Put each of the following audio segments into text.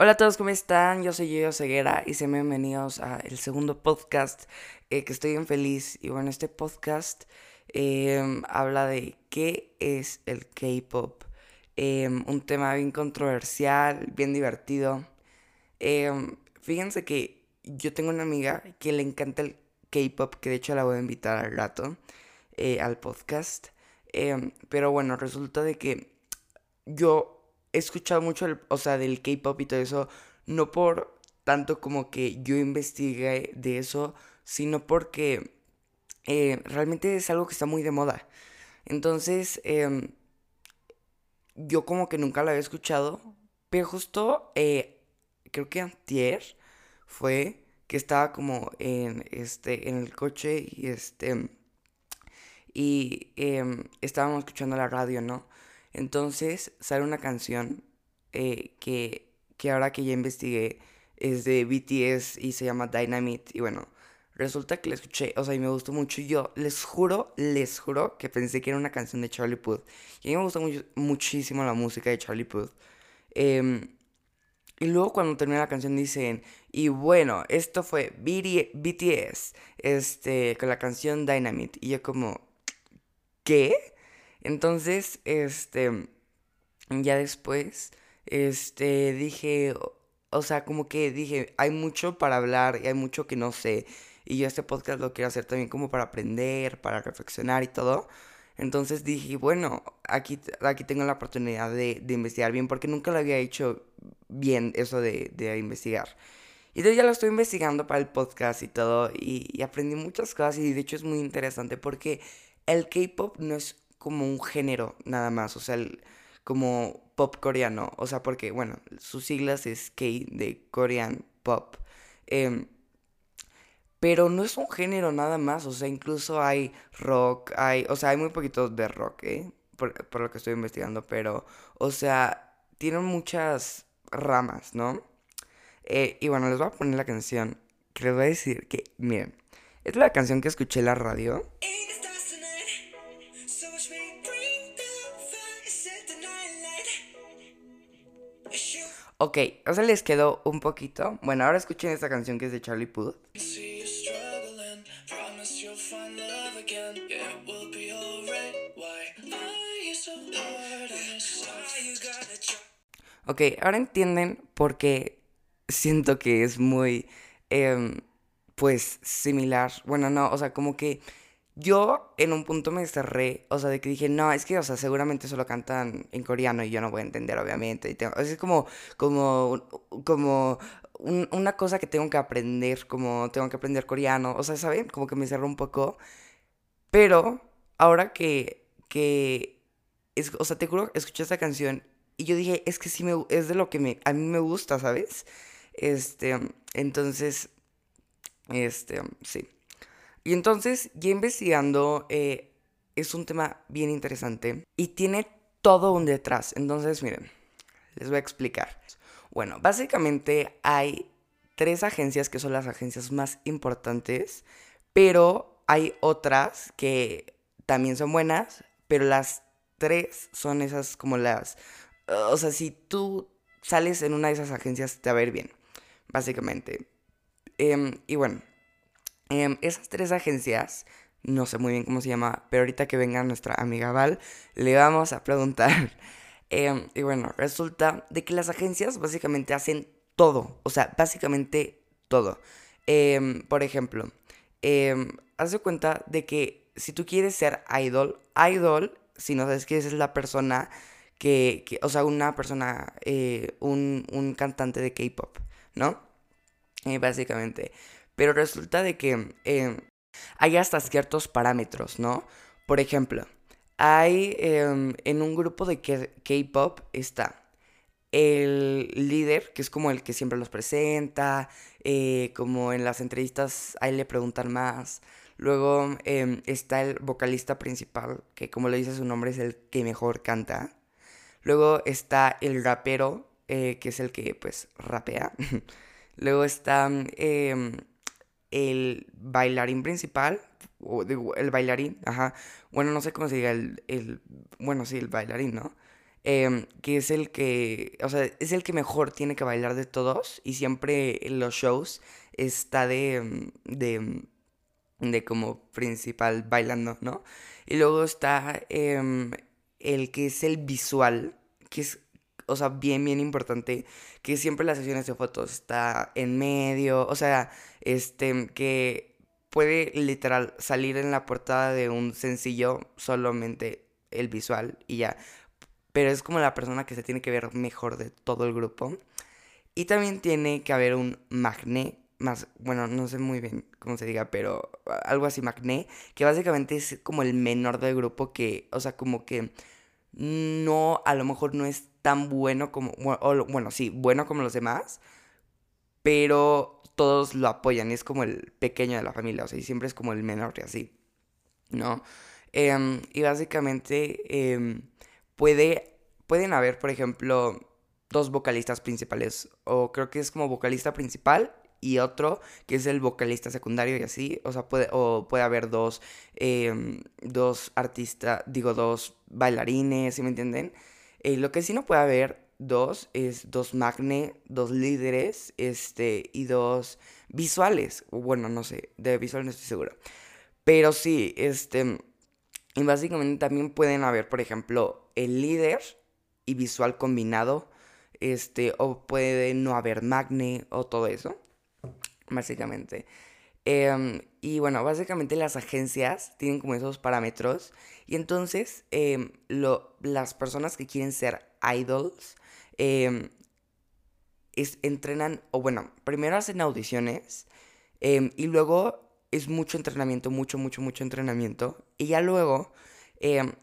Hola a todos, ¿cómo están? Yo soy Yo Ceguera y sean bienvenidos a el segundo podcast eh, que estoy bien feliz. Y bueno, este podcast em, habla de qué es el K-Pop. Em, un tema bien controversial, bien divertido. Em, fíjense que yo tengo una amiga que le encanta el K-Pop, que de hecho la voy a invitar al rato eh, al podcast. pero bueno, resulta de que yo he escuchado mucho, el, o sea, del K-pop y todo eso, no por tanto como que yo investigué de eso, sino porque eh, realmente es algo que está muy de moda. Entonces, em, yo como que nunca lo había escuchado, pero justo, eh, creo que antier fue que estaba como en, este, en el coche y este, y em, estábamos escuchando la radio, ¿no? Entonces sale una canción eh, que, que ahora que ya investigué es de BTS y se llama Dynamite. Y bueno, resulta que la escuché, o sea, y me gustó mucho. Yo les juro, les juro que pensé que era una canción de Charlie Puth. Y a mí me gusta muchísimo la música de Charlie Puth. Em, y luego cuando termina la canción dicen, y bueno, esto fue BTS, este, con la canción Dynamite. Y yo como, ¿qué? Entonces, este, ya después, este, dije, o sea, como que dije, hay mucho para hablar y hay mucho que no sé. Y yo este podcast lo quiero hacer también como para aprender, para reflexionar y todo. Entonces dije, bueno, aquí, aquí tengo la oportunidad de, investigar bien, porque nunca lo había hecho bien eso de, investigar. Y entonces ya lo estoy investigando para el podcast y todo, y, y aprendí muchas cosas, y de hecho es muy interesante porque el K-Pop no es como un género nada más, o sea, como pop coreano, o sea, porque, bueno, sus siglas es K de Korean Pop. Em, pero no es un género nada más, o sea, incluso hay rock, hay, o sea, hay muy poquito de rock, ¿eh? Por, por lo que estoy investigando, pero, o sea, tienen muchas ramas, ¿no? Eh, y bueno, les voy a poner la canción, que les voy a decir que, miren, es la canción que escuché en la radio. Ok, o sea, les quedó un poquito. Bueno, ahora escuchen esta canción que es de Charlie Puth. Ok, ahora entienden por qué siento que es muy, em, pues, similar. Bueno, no, o sea, como que yo en un punto me cerré, o sea, de que dije, no, es que, o sea, seguramente solo cantan en coreano y yo no voy a entender, obviamente. Y es como, como, como una cosa que tengo que aprender, como tengo que aprender coreano, o sea, ¿saben? Como que me cerró un poco. Pero ahora que, que, es, o sea, te juro, escuché esta canción y yo dije, es que sí, me, es de lo que me, a mí me gusta, ¿sabes? Este, entonces, este, sí. Y entonces, ya investigando, eh, es un tema bien interesante y tiene todo un detrás. Entonces, miren, les voy a explicar. Bueno, básicamente hay tres agencias que son las agencias más importantes, pero hay otras que también son buenas, pero las tres son esas como las... O sea, si tú sales en una de esas agencias, te va a ir bien, básicamente. Em, y bueno, Em, esas tres agencias, no sé muy bien cómo se llama, pero ahorita que venga nuestra amiga Val, le vamos a preguntar. Em, y bueno, resulta de que las agencias básicamente hacen todo, o sea, básicamente todo. Em, por ejemplo, haz de cuenta de que si tú quieres ser idol, idol, si no sabes que es la persona que, o sea, una persona, eh, un, un, cantante de K-pop, ¿no? Básicamente. Pero resulta de que em, hay hasta ciertos parámetros, ¿no? Por ejemplo, hay em, en un grupo de K-pop está el líder, que es como el que siempre los presenta, eh, como en las entrevistas ahí le preguntan más. Luego em, está el vocalista principal, que como le dice su nombre es el que mejor canta. Luego está el rapero, eh, que es el que pues rapea. Luego está el bailarín principal, o el bailarín, ajá, bueno, no sé cómo se diga, el, el, bueno, sí, el bailarín, ¿no? em, que es el que, o sea, es el que mejor tiene que bailar de todos y siempre en los shows está de, de, de como principal bailando, ¿no? Y luego está em, el que es el visual, que es, o sea, bien, bien importante, que siempre las sesiones de fotos está en medio, o sea, este, que puede literal salir en la portada de un sencillo solamente el visual y ya. Pero es como la persona que se tiene que ver mejor de todo el grupo. Y también tiene que haber un magné, más, bueno, no sé muy bien cómo se diga, pero algo así magné, que básicamente es como el menor del grupo que, o sea, como que no, a lo mejor no es tan bueno como, bueno, sí, bueno como los demás, pero todos lo apoyan es como el pequeño de la familia, o sea, y siempre es como el menor y así, ¿no? Em, y básicamente em, puede, pueden haber, por ejemplo, dos vocalistas principales, o creo que es como vocalista principal y otro que es el vocalista secundario y así, o sea, puede, o puede haber dos, em, dos artistas, digo, dos bailarines, ¿sí me entienden? Eh, lo que sí no puede haber dos es dos magne, dos líderes, este, y dos visuales, bueno, no sé, de visual no estoy seguro, pero sí, este, y básicamente también pueden haber, por ejemplo, el líder y visual combinado, este, o puede no haber magne o todo eso básicamente. Em, y bueno, básicamente las agencias tienen como esos parámetros. Y entonces em, lo, las personas que quieren ser idols em, entrenan, o bueno, primero hacen audiciones y luego es mucho entrenamiento, mucho, mucho, mucho entrenamiento. Y ya luego,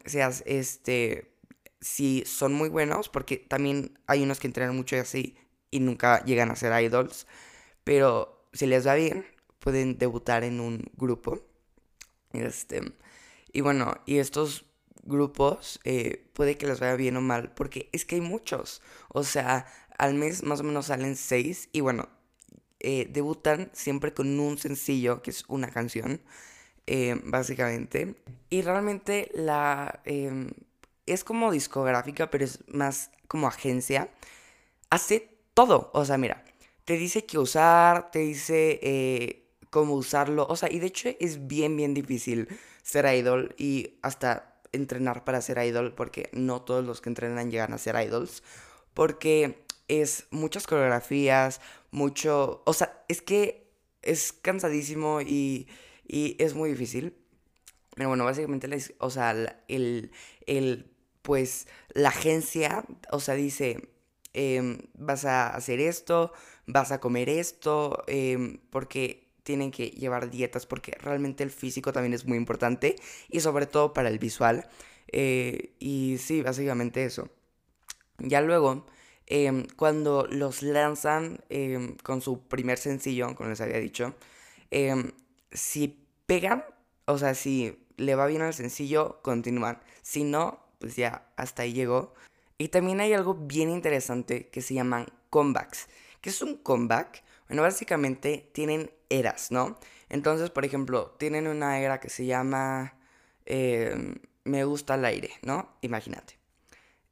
se hace, este, si son muy buenos, porque también hay unos que entrenan mucho y así y nunca llegan a ser idols, pero si les va bien, pueden debutar en un grupo. Este, y bueno, y estos grupos eh, puede que les vaya bien o mal, porque es que hay muchos. O sea, al mes más o menos salen seis y bueno, eh, debutan siempre con un sencillo, que es una canción, eh, básicamente. Y realmente la... Em, es como discográfica, pero es más como agencia. Hace todo. O sea, mira, te dice qué usar, te dice eh, cómo usarlo. O sea, y de hecho es bien, bien difícil ser idol y hasta entrenar para ser idol, porque no todos los que entrenan llegan a ser idols. Porque es muchas coreografías, mucho. O sea, es que es cansadísimo y, y es muy difícil. Pero bueno, básicamente, o sea, el, el, pues, la agencia, o sea, dice, em, vas a hacer esto, vas a comer esto, em, porque tienen que llevar dietas, porque realmente el físico también es muy importante y sobre todo para el visual. Eh, y sí, básicamente eso. Ya luego, em, cuando los lanzan em, con su primer sencillo, como les había dicho, si pegan, o sea, si le va bien al sencillo, continúan. Si no, pues ya hasta ahí llegó. Y también hay algo bien interesante que se llaman comebacks. ¿Qué es un comeback? Bueno, básicamente tienen eras, ¿no? Entonces, por ejemplo, tienen una era que se llama em, Me gusta el aire, ¿no? Imagínate.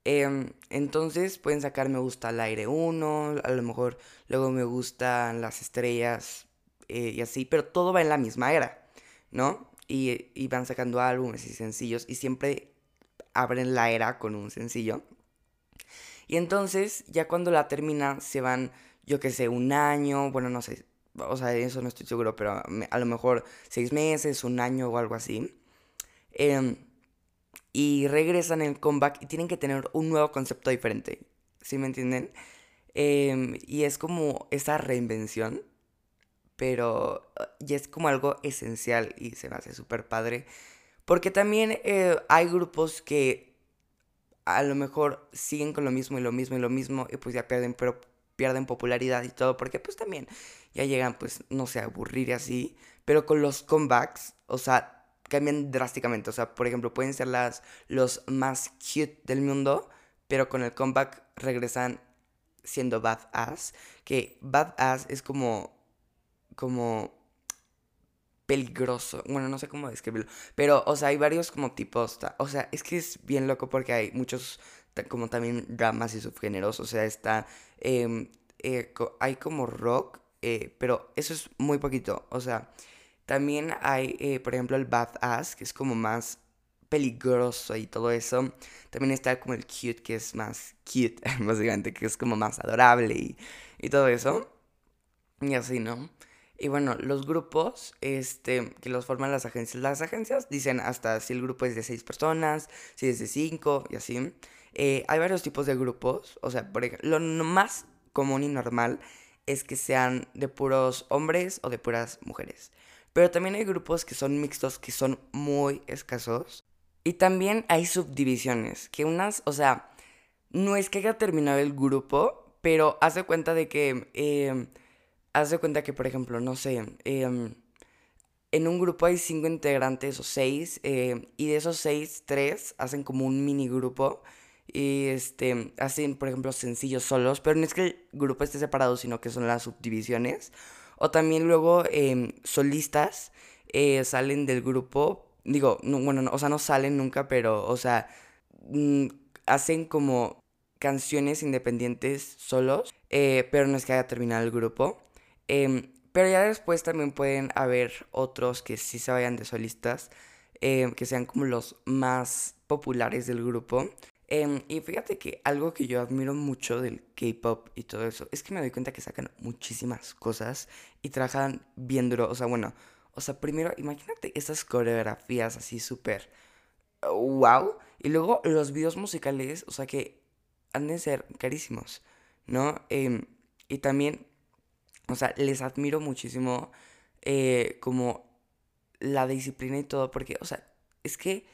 Em, entonces pueden sacar Me gusta el aire 1, a lo mejor luego Me gustan las estrellas eh, y así, pero todo va en la misma era, ¿no? Y, y van sacando álbumes y sencillos y siempre abren la era con un sencillo. Y entonces, ya cuando la terminan, se van yo qué sé, un año, bueno, no sé, o sea, eso no estoy seguro, pero a lo mejor seis meses, un año o algo así. Em, y regresan el comeback y tienen que tener un nuevo concepto diferente, ¿sí me entienden? Em, y es como esa reinvención, pero ya es como algo esencial y se me hace súper padre. Porque también eh, hay grupos que a lo mejor siguen con lo mismo y lo mismo y lo mismo y pues ya pierden, pero pierden popularidad y todo, porque pues también ya llegan, pues, no sé, a aburrir y así, pero con los comebacks, o sea, cambian drásticamente, o sea, por ejemplo, pueden ser las, los más cute del mundo, pero con el comeback regresan siendo badass, que badass es como, como peligroso. Bueno, no sé cómo describirlo. Pero, o sea, hay varios como tipos. O sea, es que es bien loco porque hay muchos como también ramas y subgéneros, o sea, está, em, eh, hay como rock, eh, pero eso es muy poquito, o sea, también hay, eh, por ejemplo, el badass, que es como más peligroso y todo eso. También está como el cute, que es más cute, básicamente, que es como más adorable y, y todo eso. Y así, ¿no? Y bueno, los grupos este, que los forman las agencias. Las agencias dicen hasta si el grupo es de seis personas, si es de cinco y así. Eh, hay varios tipos de grupos. O sea, por ejemplo, lo más común y normal es que sean de puros hombres o de puras mujeres. Pero también hay grupos que son mixtos, que son muy escasos. Y también hay subdivisiones, que unas, o sea, no es que haya terminado el grupo, pero hace cuenta de que... Eh, haz de cuenta que, por ejemplo, no sé, em, en un grupo hay cinco integrantes o seis, em, y de esos seis, tres hacen como un mini grupo. Y este, hacen, por ejemplo, sencillos solos, pero no es que el grupo esté separado, sino que son las subdivisiones. O también luego em, solistas eh, salen del grupo, digo, no, bueno, o sea, no salen nunca, pero, o sea, mm, hacen como canciones independientes solos, eh, pero no es que haya terminado el grupo. Em, pero ya después también pueden haber otros que sí se vayan de solistas, em, que sean como los más populares del grupo. Em, y fíjate que algo que yo admiro mucho del K-pop y todo eso es que me doy cuenta que sacan muchísimas cosas y trabajan bien duro. O sea, bueno, o sea, primero imagínate esas coreografías así súper wow. Y luego los videos musicales, o sea, que han de ser carísimos, ¿no? y también o sea, les admiro muchísimo eh, como la disciplina y todo, porque, o sea, es que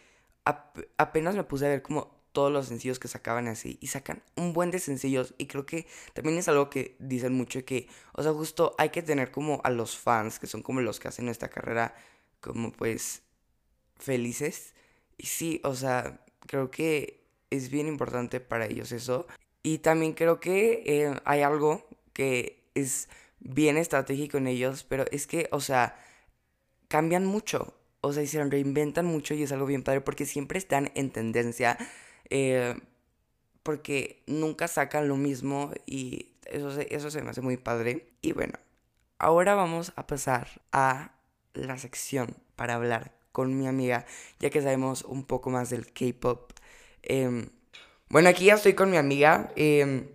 apenas me puse a ver como todos los sencillos que sacaban así y sacan un buen de sencillos y creo que también es algo que dicen mucho que, o sea, justo hay que tener como a los fans, que son como los que hacen nuestra carrera como pues felices. Y sí, o sea, creo que es bien importante para ellos eso. Y también creo que eh, hay algo que es bien estratégico en ellos, pero es que, o sea, cambian mucho. O sea, y se reinventan mucho y es algo bien padre porque siempre están en tendencia. Eh, porque nunca sacan lo mismo y eso se, eso se me hace muy padre. Y bueno, ahora vamos a pasar a la sección para hablar con mi amiga, ya que sabemos un poco más del K-pop. Em, bueno, aquí ya estoy con mi amiga em,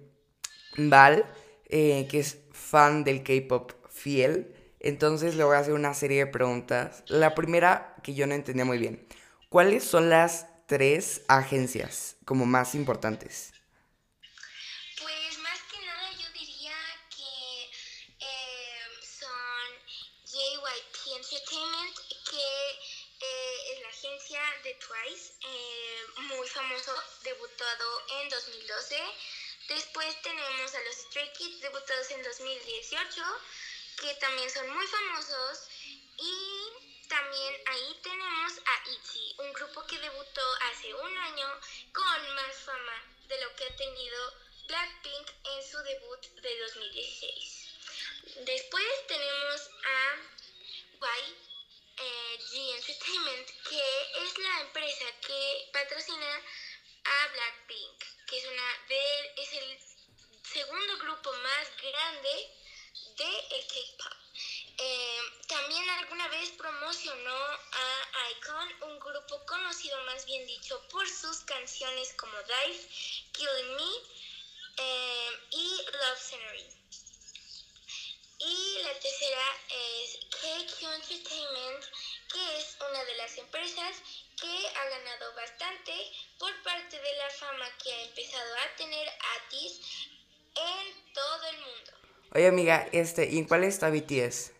Val, eh, que es fan del K-pop fiel. Entonces le voy a hacer una serie de preguntas. La primera que yo no entendía muy bien. ¿Cuáles son las tres agencias como más importantes? Pues más que nada yo diría que eh, son JYP Entertainment, que eh, es la agencia de Twice, eh, muy famoso, debutado en 2012. Después tenemos a los Stray Kids debutados en 2018, que también son muy famosos. Y también ahí tenemos a ITZY, un grupo que debutó hace un año con más fama de lo que ha tenido Blackpink en su debut de 2016. Después tenemos a YG Entertainment, que es la empresa que patrocina a Blackpink, que es, una de, es el segundo grupo más grande de el K-pop. Eh, también alguna vez promocionó a Icon, un grupo conocido más bien dicho por sus canciones como Dive, Killing Me eh, y Love Scenery. Y la tercera es KQ Entertainment, que es una de las empresas que ha ganado bastante por parte de la fama que ha empezado a tener Atis en todo el mundo. Oye amiga, este, ¿y cuál BTS? BTS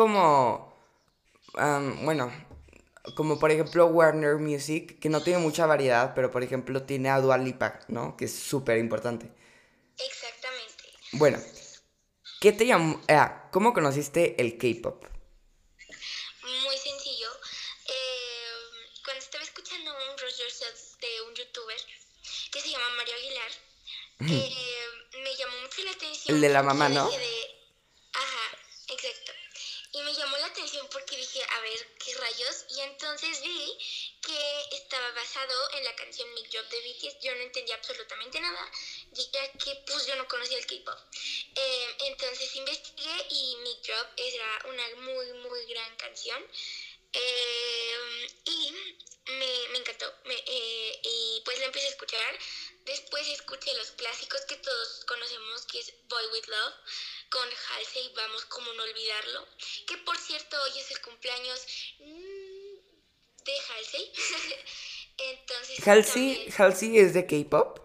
como, bueno, como por ejemplo Warner Music, que no tiene mucha variedad, pero por ejemplo tiene a Dua Lipa, ¿no? Que es súper importante. Exactamente. Bueno, ¿qué te llamó, ah, ¿cómo conociste el K-Pop? Muy sencillo. Eh, cuando estaba escuchando un Roger Set de un youtuber que se llama Mario Aguilar, eh, me llamó mucho la atención. El de la mamá, ¿no? Entonces vi que estaba basado en la canción Mic Drop de BTS. Yo no entendía absolutamente nada, ya que pues yo no conocía el K-pop. Eh, entonces investigué y Mic Drop era una muy, muy gran canción. Eh, y me, me encantó. Me, eh, y pues la empecé a escuchar. Después escuché los clásicos que todos conocemos, que es Boy With Love, con Halsey, vamos como no olvidarlo. Que por cierto, hoy es el cumpleaños de Halsey. Entonces. ¿Halsey, ¿Halsey es de K-pop?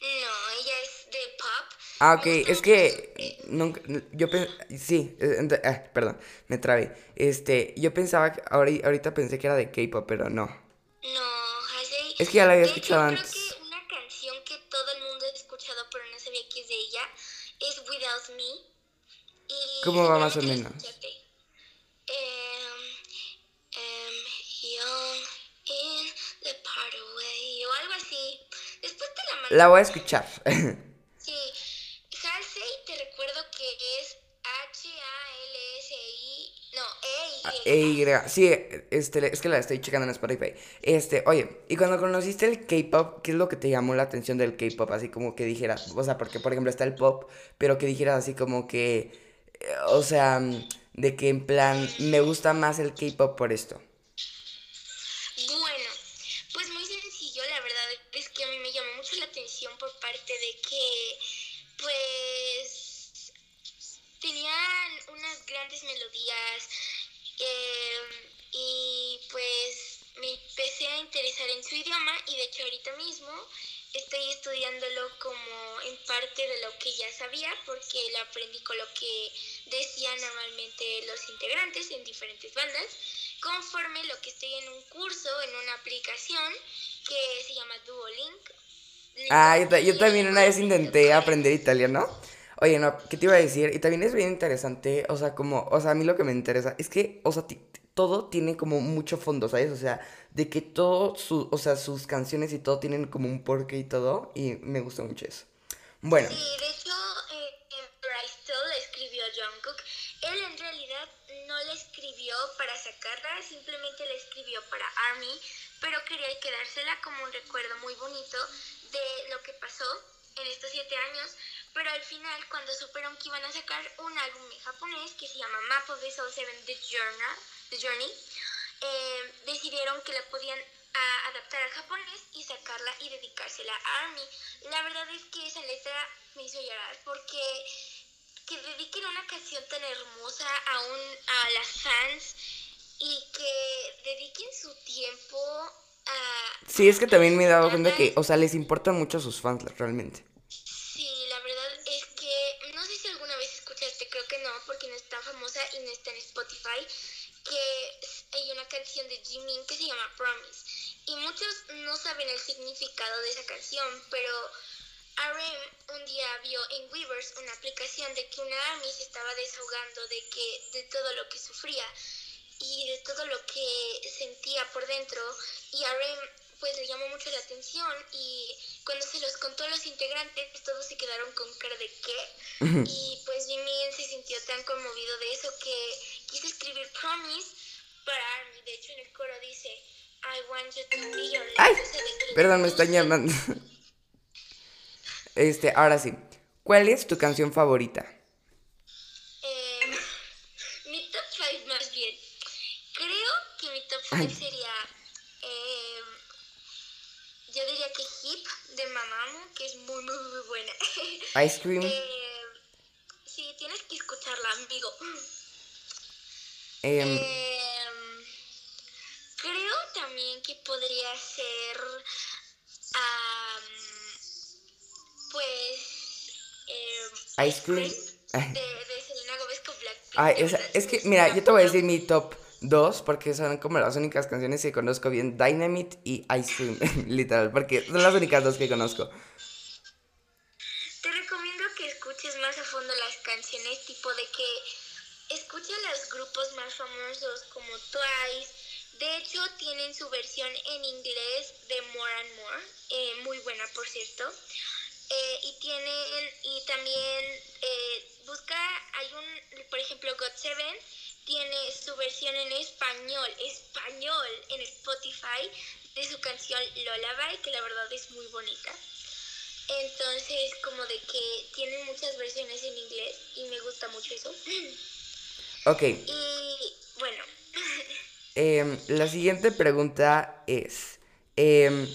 No, ella es de pop. Ah, ok, es que nunca, yo sí, eh, ah, perdón, me trabé. Este, yo pensaba, que, ahorita pensé que era de K-pop, pero no. No, Halsey. Es que ya la había escuchado antes. Creo que una canción que todo el mundo ha escuchado, pero no sabía que es de ella, es Without Me. Y ¿Cómo va más o menos? La voy a escuchar. sí, Halsey te recuerdo que es H-A-L-S-I. No, E-Y. E-Y. Sí, este, es que la estoy checando en Spotify. Este, oye, y cuando conociste el K-pop, ¿qué es lo que te llamó la atención del K-pop? Así como que dijeras, o sea, porque por ejemplo está el pop, pero que dijeras así como que, eh, o sea, de que en plan, me gusta más el K-pop por esto. Su idioma y de hecho ahorita mismo estoy estudiándolo como en parte de lo que ya sabía porque lo aprendí con lo que decían normalmente los integrantes en diferentes bandas conforme lo que estoy en un curso en una aplicación que se llama Duolink. Ah, yo, yo también una vez intenté aprender italiano. Oye, no, ¿qué te iba a decir? Y también es bien interesante, o sea, como, o sea, a mí lo que me interesa es que, o sea, todo tiene como mucho fondo, ¿sabes? O sea, de que todo, su, o sea, sus canciones y todo tienen como un porqué y todo, y me gusta mucho eso. Bueno. Sí, de hecho, eh, Bryce la escribió Jungkook. Él en realidad no la escribió para sacarla, simplemente la escribió para ARMY, pero quería quedársela como un recuerdo muy bonito de lo que pasó en estos siete años, pero al final cuando supieron que iban a sacar un álbum en japonés que se llama Map of the Soul 7 The Journey, The Journey eh, decidieron que la podían a, adaptar al japonés y sacarla y dedicársela a ARMY. La verdad es que esa letra me hizo llorar porque que dediquen una canción tan hermosa a, un, a las fans y que dediquen su tiempo a... Sí, es que también me he dado cuenta que, o sea, les importan mucho a sus fans realmente. Sí, la verdad es que no sé si alguna vez escuchaste, creo que no, porque no es tan famosa y no está en Spotify, que hay una canción de Jimin que se llama Promise. Y muchos no saben el significado de esa canción, pero RM un día vio en Weavers una aplicación de que una ARMY se estaba desahogando de, que, de todo lo que sufría y de todo lo que sentía por dentro. Y RM pues le llamó mucho la atención y cuando se los contó a los integrantes todos se quedaron con cara de qué. Y pues Jimin se sintió tan conmovido de eso que quiso escribir Promise para ARMY. De hecho en el coro dice I want you to be your Ay, perdón, me están llamando. Este, ahora sí. ¿Cuál es tu canción favorita? Eh, mi top 5 más bien. Creo que mi top 5 sería. Eh, yo diría que Hip de Mamamoo, que es muy, muy, muy buena. Ice Cream. Eh, sí, tienes que escucharla, amigo. Em, Eh, creo también que podría ser. am, pues. eh, Ice Cream. De, de Selena Gomez con Blackpink. Ay, verdad, es que, es mira, yo te voy a decir mi top 2 porque son como las únicas canciones que conozco bien, Dynamite y Ice Cream, literal, porque son las únicas dos que conozco. Te recomiendo que escuches más a fondo las canciones, tipo de que escucha los grupos más famosos como Twice, De hecho, tienen su versión en inglés de More and More, eh, muy buena por cierto. Eh, y tienen, y también eh, busca, hay un, por ejemplo, God Seven tiene su versión en español, español en Spotify de su canción Lullaby, que la verdad es muy bonita. Entonces, como de que tienen muchas versiones en inglés y me gusta mucho eso. Ok. Y bueno. Em, la siguiente pregunta es, em,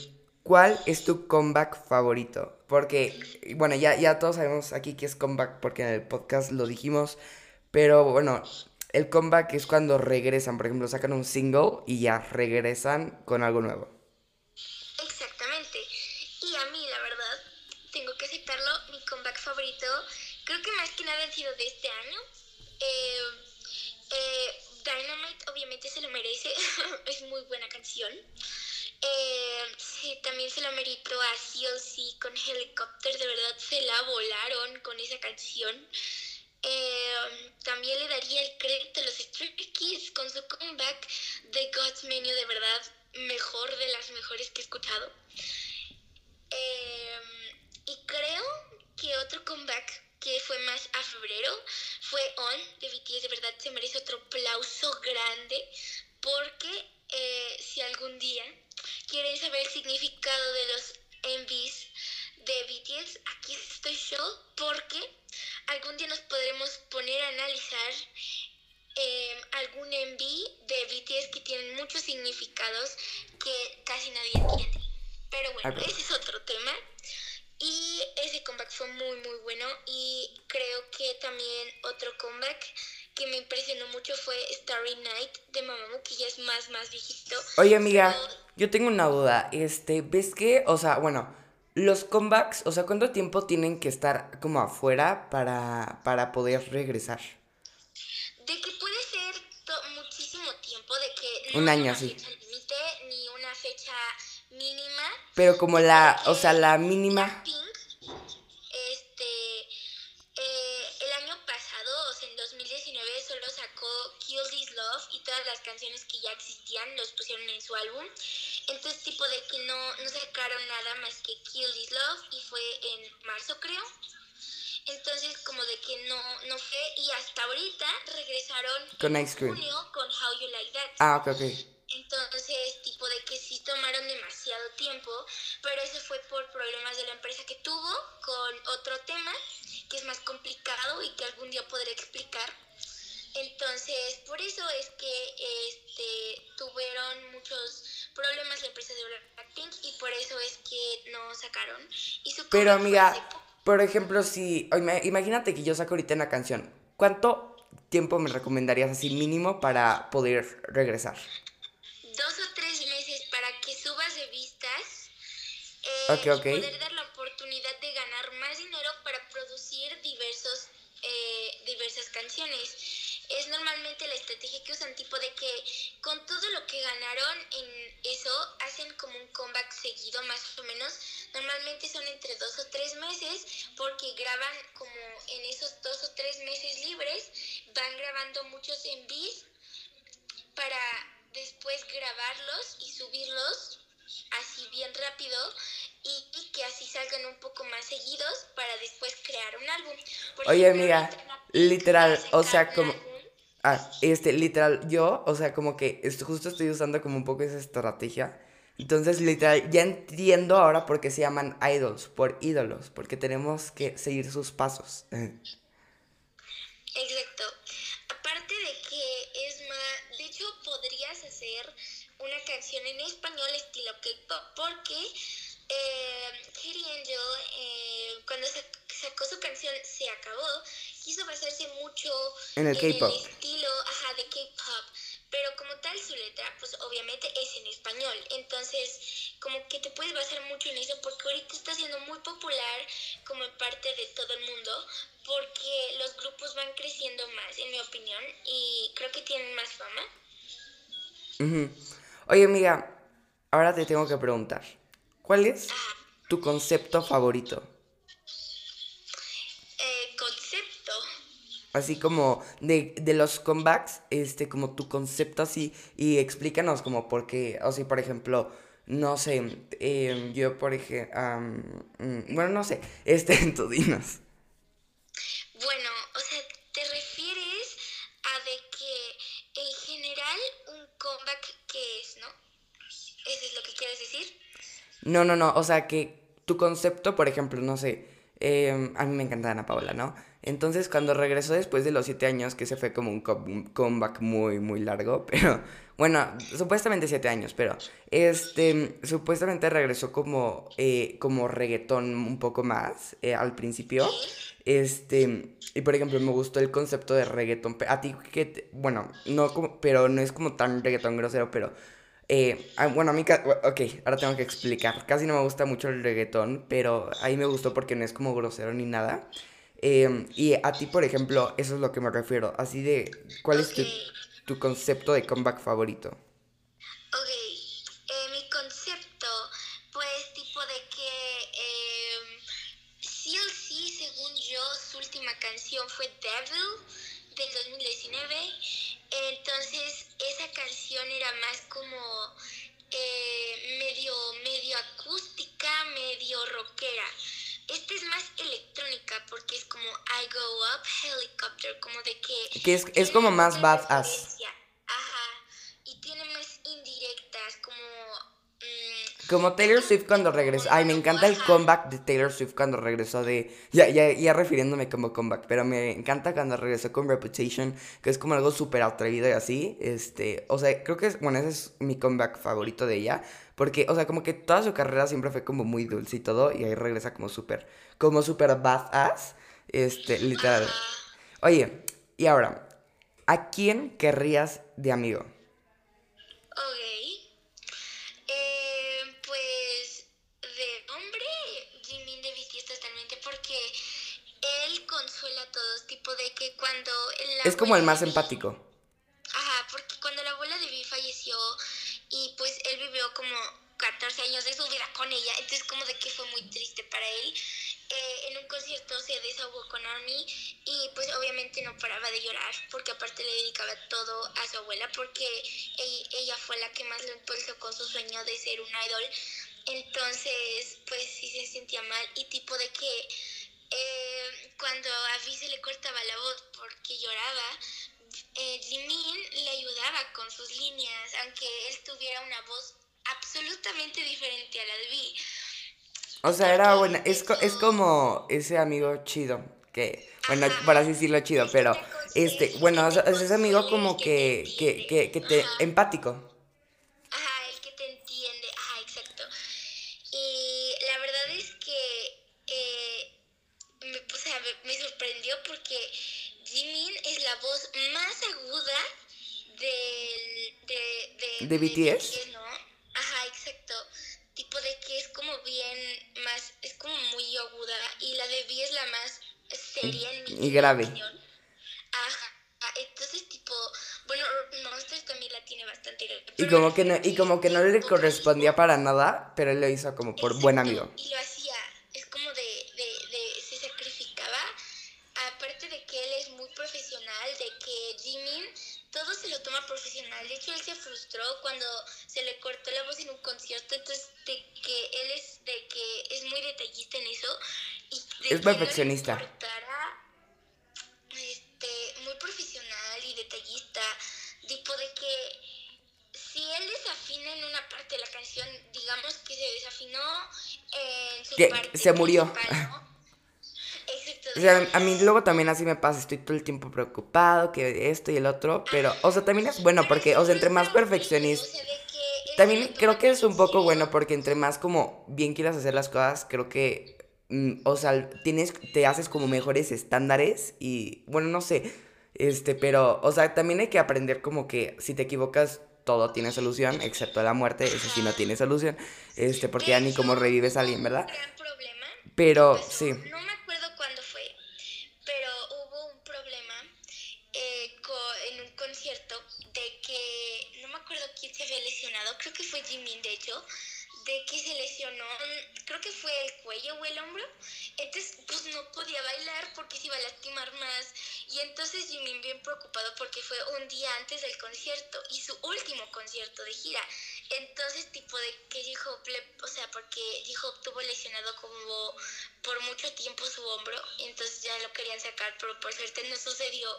¿cuál es tu comeback favorito? Porque, bueno, ya, ya todos sabemos aquí que es comeback porque en el podcast lo dijimos, pero bueno, el comeback es cuando regresan, por ejemplo, sacan un single y ya regresan con algo nuevo. Exactamente. Y a mí, la verdad, tengo que aceptarlo, mi comeback favorito, creo que más que nada han sido de este año. Eh, eh, Dynamite obviamente se lo merece, es muy buena canción. Eh, sí, también se lo merito a CLC con Helicopter, de verdad se la volaron con esa canción. Eh, también le daría el crédito a los Stray Kids con su comeback de God's Menu, de verdad, mejor de las mejores que he escuchado. Eh, y creo que otro comeback que fue más a febrero fue On de BTS, de verdad se merece otro aplauso grande porque eh, si algún día quieren saber el significado de los MVs de BTS, aquí estoy yo porque algún día nos podremos poner a analizar eh, algún MV de BTS que tienen muchos significados que casi nadie entiende. Pero bueno, ese es otro tema. Y ese comeback fue muy, muy bueno. Y creo que también otro comeback que me impresionó mucho fue Starry Night de Mamamoo, que ya es más, más viejito. Oye, amiga, yo tengo una duda. Este, ¿ves que, o sea, bueno, los comebacks, o sea, ¿cuánto tiempo tienen que estar como afuera para, para poder regresar? De que puede ser muchísimo tiempo, de que no Un año, sí. límite ni una fecha mínima. Pero como la, o sea, la mínima eh, el año pasado, o sea, en 2019, solo sacó Kill This Love y todas las canciones que ya existían los pusieron en su álbum. Entonces, tipo de que no, no sacaron nada más que Kill This Love y fue en marzo, creo. Entonces, como de que no, no fue. Y hasta ahorita regresaron con en junio con How You Like That. Ah, ok, ok. Entonces, tipo de que sí tomaron demasiado tiempo, pero eso fue por problemas de la empresa que tuvo con otro tema que es más complicado y que algún día podré explicar. Entonces, por eso es que este, tuvieron muchos problemas la empresa de Blackpink y por eso es que no sacaron. Y pero amiga, por ejemplo, si imagínate que yo saco ahorita una canción, ¿cuánto tiempo me recomendarías así mínimo para poder regresar? dos o tres meses para que subas de vistas eh, y poder dar la oportunidad de ganar más dinero para producir diversos, eh, diversas canciones. Es normalmente la estrategia que usan, tipo de que con todo lo que ganaron en eso, hacen como un comeback seguido, más o menos. Normalmente son entre dos o tres meses, porque graban como en esos dos o tres meses libres, van grabando muchos envíos para después grabarlos y subirlos así bien rápido y, que así salgan un poco más seguidos para después crear un álbum. Oye, amiga, literal, o sea, como... Ah, este, literal, yo, o sea, como que justo estoy usando como un poco esa estrategia. Entonces, literal, ya entiendo ahora por qué se llaman idols, por ídolos, porque tenemos que seguir sus pasos. Exacto. Aparte de que es más, de hecho podrías hacer una canción en español estilo K-pop porque eh, Angel eh, cuando sacó su canción Se Acabó quiso basarse mucho en el, estilo de K-pop pero como tal su letra pues obviamente es en español entonces como que te puedes basar mucho en eso porque ahorita está siendo muy popular como parte de todo el mundo porque los grupos van creciendo más, en mi opinión, y creo que tienen más fama. Oye, amiga, ahora te tengo que preguntar, ¿cuál es tu concepto favorito? Así como de, de, los comebacks, este, como tu concepto así, y explícanos como por qué, o sea, por ejemplo, no sé, em, yo por ejemplo, mm, bueno, no sé, este, tú dinos. Bueno, o sea, te refieres a de que en general un comeback que es, ¿no? ¿Eso es lo que quieres decir? No, no, no, o sea, que tu concepto, por ejemplo, no sé, em, a mí me encanta Ana Paula, ¿no? Entonces, cuando regresó después de los siete años, que se fue como un, comeback muy, muy largo, pero bueno, supuestamente siete años, pero este, supuestamente regresó como, eh, como reggaetón un poco más eh, al principio. Este, y por ejemplo, me gustó el concepto de reggaetón. A ti, que, bueno, no como, pero no es como tan reggaetón grosero, pero eh, ah, bueno, a mí, ok, ahora tengo que explicar. Casi no me gusta mucho el reggaetón, pero ahí me gustó porque no es como grosero ni nada. Em, y a ti, por ejemplo, eso es lo que me refiero. Así de, ¿cuál es tu, concepto de comeback favorito? Ok, eh, mi concepto, pues tipo de que eh, sí o sí, según yo, su última canción fue Devil del 2019 entonces esa canción era más como eh, medio, medio acústica, medio rockera. Esta es más electrónica porque es como I Go Up Helicopter, como de que... Que es, es como más badass. Ajá, y tiene más indirectas, como como Taylor Swift cuando regresó. Ay, me encanta el comeback de Taylor Swift cuando regresó de. Ya, ya, ya refiriéndome como comeback. Pero me encanta cuando regresó con Reputation. Que es como algo súper atrevido y así. Este. O sea, creo que es. Bueno, ese es mi comeback favorito de ella. Porque, o sea, como que toda su carrera siempre fue como muy dulce y todo. Y ahí regresa como súper. Como súper badass. Este, literal. Oye, y ahora. ¿A quién querrías de amigo? de que cuando... es como el más empático. Ajá, porque cuando la abuela de Vi falleció y pues él vivió como 14 años de su vida con ella, entonces como de que fue muy triste para él. Eh, en un concierto se desahogó con Army y pues obviamente no paraba de llorar porque aparte le dedicaba todo a su abuela porque ella, fue la que más lo impulsó con su sueño de ser un idol. Entonces pues sí se sentía mal y tipo de que eh, cuando a Vi se le cortaba la voz porque lloraba, eh, Jimin le ayudaba con sus líneas, aunque él tuviera una voz absolutamente diferente a la de Vi. O sea, era buena, es, es como ese amigo chido, que, bueno, para así decirlo chido, pero, este, bueno, es ese amigo como que, que, que, que te, empático. de, BTS. ¿no? Ajá, exacto. Tipo de que es como bien más, es como muy aguda y la de V es la más seria en mi Y grave. Ajá, entonces tipo, bueno, Monsters también la tiene bastante. Y como que no, y como que no le correspondía para nada, pero él lo hizo como por buen amigo. Y lo hacía, es como de, de, de, se sacrificaba, aparte de que él es muy profesional, de que Jimin todo se lo toma profesional. De hecho, él se frustró cuando se le cortó la voz en un concierto. Entonces, de que él es, de que es muy detallista en eso. Y es perfeccionista. este, muy profesional y detallista. Tipo de que si él desafina en una parte de la canción, digamos que se desafinó parte se murió. O sea, a mí luego también así me pasa, estoy todo el tiempo preocupado, que esto y el otro, pero, o sea, también es bueno porque, o sea, entre más perfeccionista, también creo que es un poco bueno porque entre más como bien quieras hacer las cosas, creo que, mm, o sea, tienes, te haces como mejores estándares y, bueno, no sé, este, pero, o sea, también hay que aprender como que si te equivocas, todo tiene solución, excepto la muerte, eso sí no tiene solución, este, porque ya ni como revives a alguien, ¿verdad? Pero, sí. de que no me acuerdo quién se había lesionado, creo que fue Jimin de hecho, de que se lesionó, creo que fue el cuello o el hombro, entonces pues no podía bailar porque se iba a lastimar más y entonces Jimin bien preocupado porque fue un día antes del concierto y su último concierto de gira, entonces tipo de que dijo, o sea, porque dijo tuvo lesionado como por mucho tiempo su hombro, entonces ya lo querían sacar, pero por suerte no sucedió.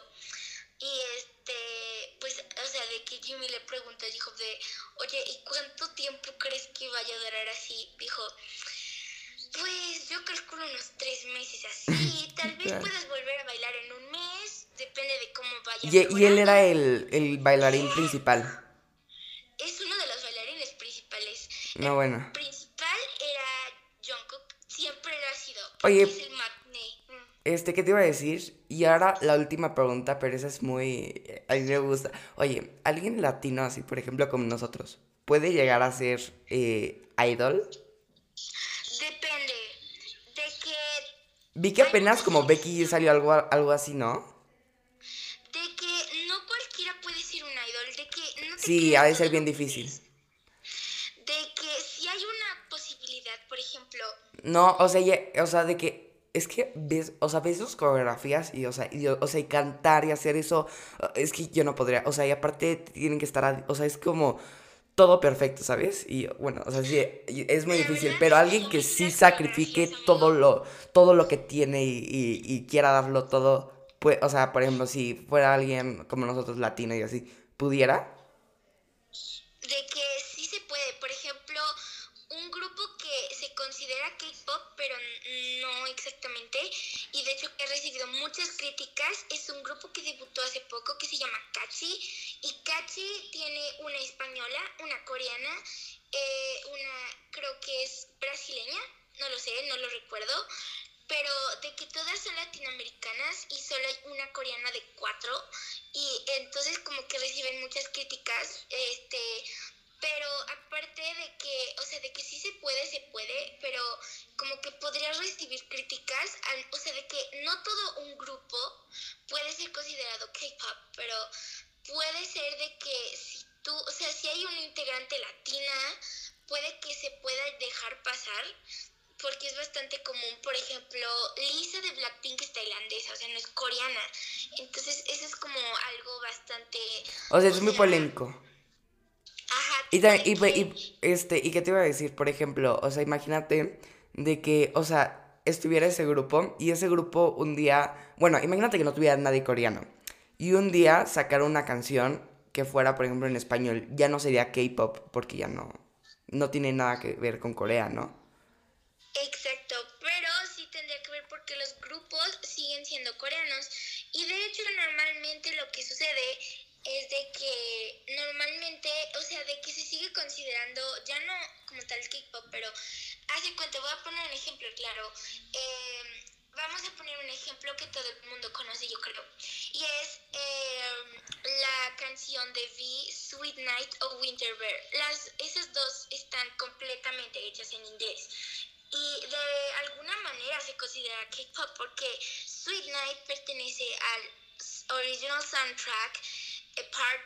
Y este, pues, o sea, de que Jimmy le preguntó, dijo de, oye, ¿y cuánto tiempo crees que vaya a durar así? Dijo, pues yo calculo unos tres meses así, tal vez puedas volver a bailar en un mes, depende de cómo vaya. Y, y él era el, el bailarín principal. Es uno de los bailarines principales. No, bueno. El principal era Jungkook, siempre lo ha sido. Oye, es el este, ¿qué te iba a decir? Y ahora la última pregunta, pero esa es muy... A mí me gusta. Oye, ¿alguien latino así, por ejemplo, como nosotros, puede llegar a ser eh, idol? Depende. De que... Vi que apenas como Becky salió algo, algo así, ¿no? De que no cualquiera puede ser un idol, de que... No sí, ha de ser bien difícil. De que si hay una posibilidad, por ejemplo... No, o sea, o sea, de que es que ves, o sea, ves sus coreografías y, o sea, y, o sea, y cantar y hacer eso, es que yo no podría, o sea, y aparte tienen que estar, o sea, es como todo perfecto, ¿sabes? Y bueno, o sea, sí, es muy difícil, pero alguien que sí sacrifique todo lo, todo lo que tiene y, y, quiera darlo todo, pues, o sea, por ejemplo, si fuera alguien como nosotros, latino y así, ¿pudiera? De que sí se puede, por ejemplo, un grupo que se considera K-pop, pero no exactamente, y de hecho ha recibido muchas críticas, es un grupo que debutó hace poco que se llama Kachi, y Kachi tiene una española, una coreana, eh, una creo que es brasileña, no lo sé, no lo recuerdo, pero de que todas son latinoamericanas y solo hay una coreana de cuatro y entonces como que reciben muchas críticas este pero aparte de que, o sea, de que sí se puede, se puede, pero como que podría recibir críticas, o sea, de que no todo un grupo puede ser considerado K-pop, pero puede ser de que si tú, o sea, si hay una integrante latina, puede que se pueda dejar pasar, porque es bastante común, por ejemplo, Lisa de Blackpink es tailandesa, o sea, no es coreana. Entonces, eso es como algo bastante... O sea, es muy polémico. Y, y, este, ¿y qué te iba a decir? Por ejemplo, o sea, imagínate de que, o sea, estuviera ese grupo y ese grupo un día, bueno, imagínate que no tuviera nadie coreano y un día sacara una canción que fuera, por ejemplo, en español, ya no sería K-pop porque ya no, no tiene nada que ver con Corea, ¿no? Exacto, pero sí tendría que ver porque los grupos siguen siendo coreanos y de hecho normalmente lo que sucede es de que normalmente, o sea, de que se sigue considerando, ya no como tal K-pop, pero hace cuenta, voy a poner un ejemplo claro. Em, vamos a poner un ejemplo que todo el mundo conoce, yo creo. Y es em, la canción de V, Sweet Night o Winter Bear. Las, esas dos están completamente hechas en inglés. Y de alguna manera se considera K-pop porque Sweet Night pertenece al original soundtrack part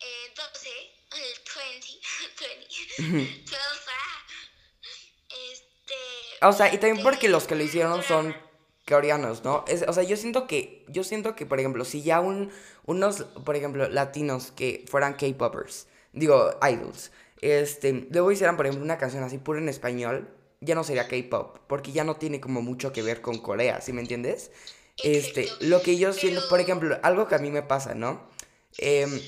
eh, 12, el 20, 20, 12, este... O sea, y también porque los que lo hicieron son coreanos, ¿no? Es, o sea, yo siento que, yo siento que, por ejemplo, si ya un, unos, por ejemplo, latinos que fueran K-popers, digo, idols, este, luego hicieran, por ejemplo, una canción así pura en español, ya no sería K-pop, porque ya no tiene como mucho que ver con Corea, ¿sí me entiendes? Este, lo que yo siento, por ejemplo, algo que a mí me pasa, ¿no? Em,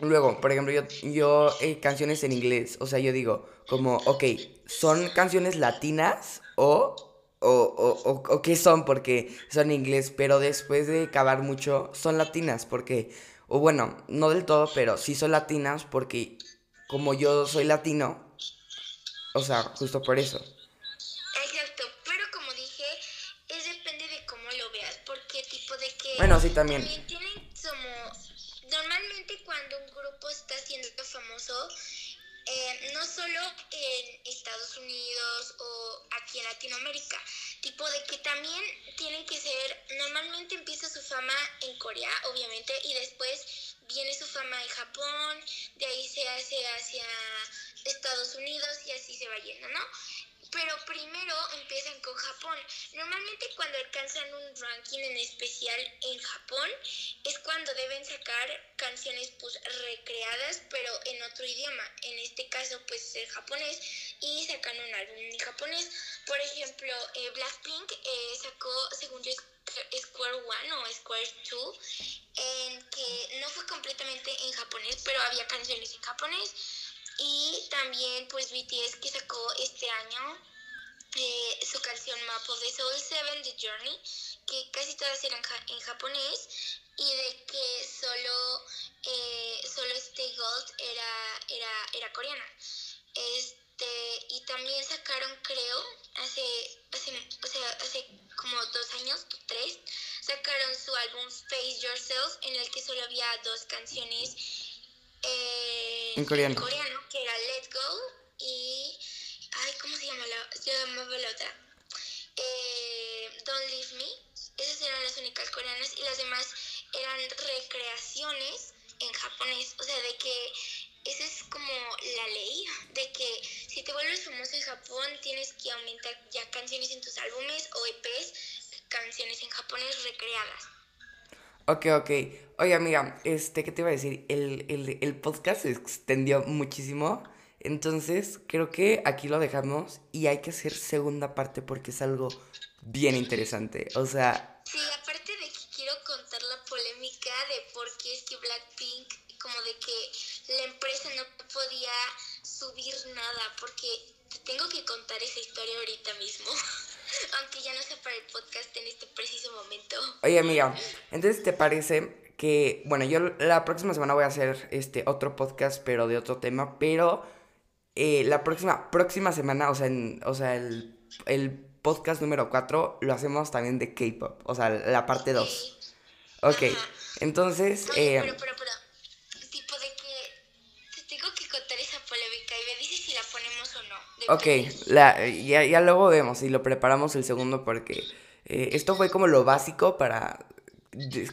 luego, por ejemplo, yo, yo eh, canciones en inglés, o sea, yo digo, como, ok, ¿son canciones latinas o, o, o, o, qué son? Porque son inglés, pero después de cavar mucho, son latinas, porque, o bueno, no del todo, pero sí son latinas porque como yo soy latino, o sea, justo por eso. Exacto, pero como dije, es depende de cómo lo veas, porque tipo de que... Bueno, sí, también. También tienen como normalmente cuando un grupo está siendo eh, no solo en Estados Unidos o aquí en Latinoamérica, tipo de que también tienen que ser, normalmente empieza su fama en Corea, obviamente, y después viene su fama en Japón, de ahí se hace hacia Estados Unidos y así se va yendo, ¿no? Pero primero empiezan con Japón. Normalmente cuando alcanzan un ranking en especial en Japón es cuando deben sacar canciones pues recreadas pero en otro idioma. En este caso pues el japonés y sacan un álbum en japonés. Por ejemplo, eh, Blackpink eh, sacó, según yo, Square One o Square Two, en que no fue completamente en japonés, pero había canciones en japonés. Y también pues BTS que sacó este año eh, su canción Map of the Soul 7, The Journey, que casi todas eran en japonés y de que solo, eh, solo Stay Gold era, era, era coreana. Este, y también sacaron, creo, hace, hace, o hace como dos años, tres, sacaron su álbum Face Yourself, en el que solo había dos canciones en coreano. que era Let Go y. Ay, ¿cómo se llama la, se llamaba la otra? Eh, Don't Leave Me. Esas eran las únicas coreanas y las demás eran recreaciones en japonés. O sea, de que esa es como la ley, de que si te vuelves famoso en Japón tienes que aumentar ya canciones en tus álbumes o EPs, canciones en japonés recreadas. Ok, ok. Oye, amiga, este, ¿qué te iba a decir? El, podcast se extendió muchísimo. Entonces, creo que aquí lo dejamos y hay que hacer segunda parte porque es algo bien interesante. O sea. Sí, aparte de que quiero contar la polémica de por qué es que Blackpink, como de que la empresa no podía subir nada, porque te tengo que contar esa historia ahorita mismo. Aunque ya no sea para el podcast en este preciso momento. Oye, amiga, entonces te parece que, bueno, yo la próxima semana voy a hacer este otro podcast, pero de otro tema, pero eh, la próxima, próxima semana, o sea, o sea el, el, podcast número 4 lo hacemos también de K-pop, o sea, la parte 2. Ok, entonces... eh, pero, pero, pero, tipo de que te tengo que contar esa polémica y me dices si la ponemos o no. Ok, la, ya, ya luego vemos y lo preparamos el segundo porque eh, esto fue como lo básico para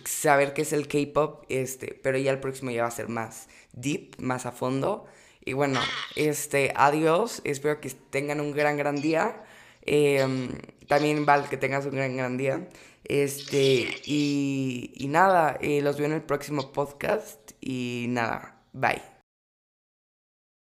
saber qué es el K-pop, este, pero ya el próximo ya va a ser más deep, más a fondo. Y bueno, este, adiós, espero que tengan un gran, gran día. Em, también Val, que tengas un gran, gran día. Este, y, y nada, eh, los veo en el próximo podcast y nada, bye.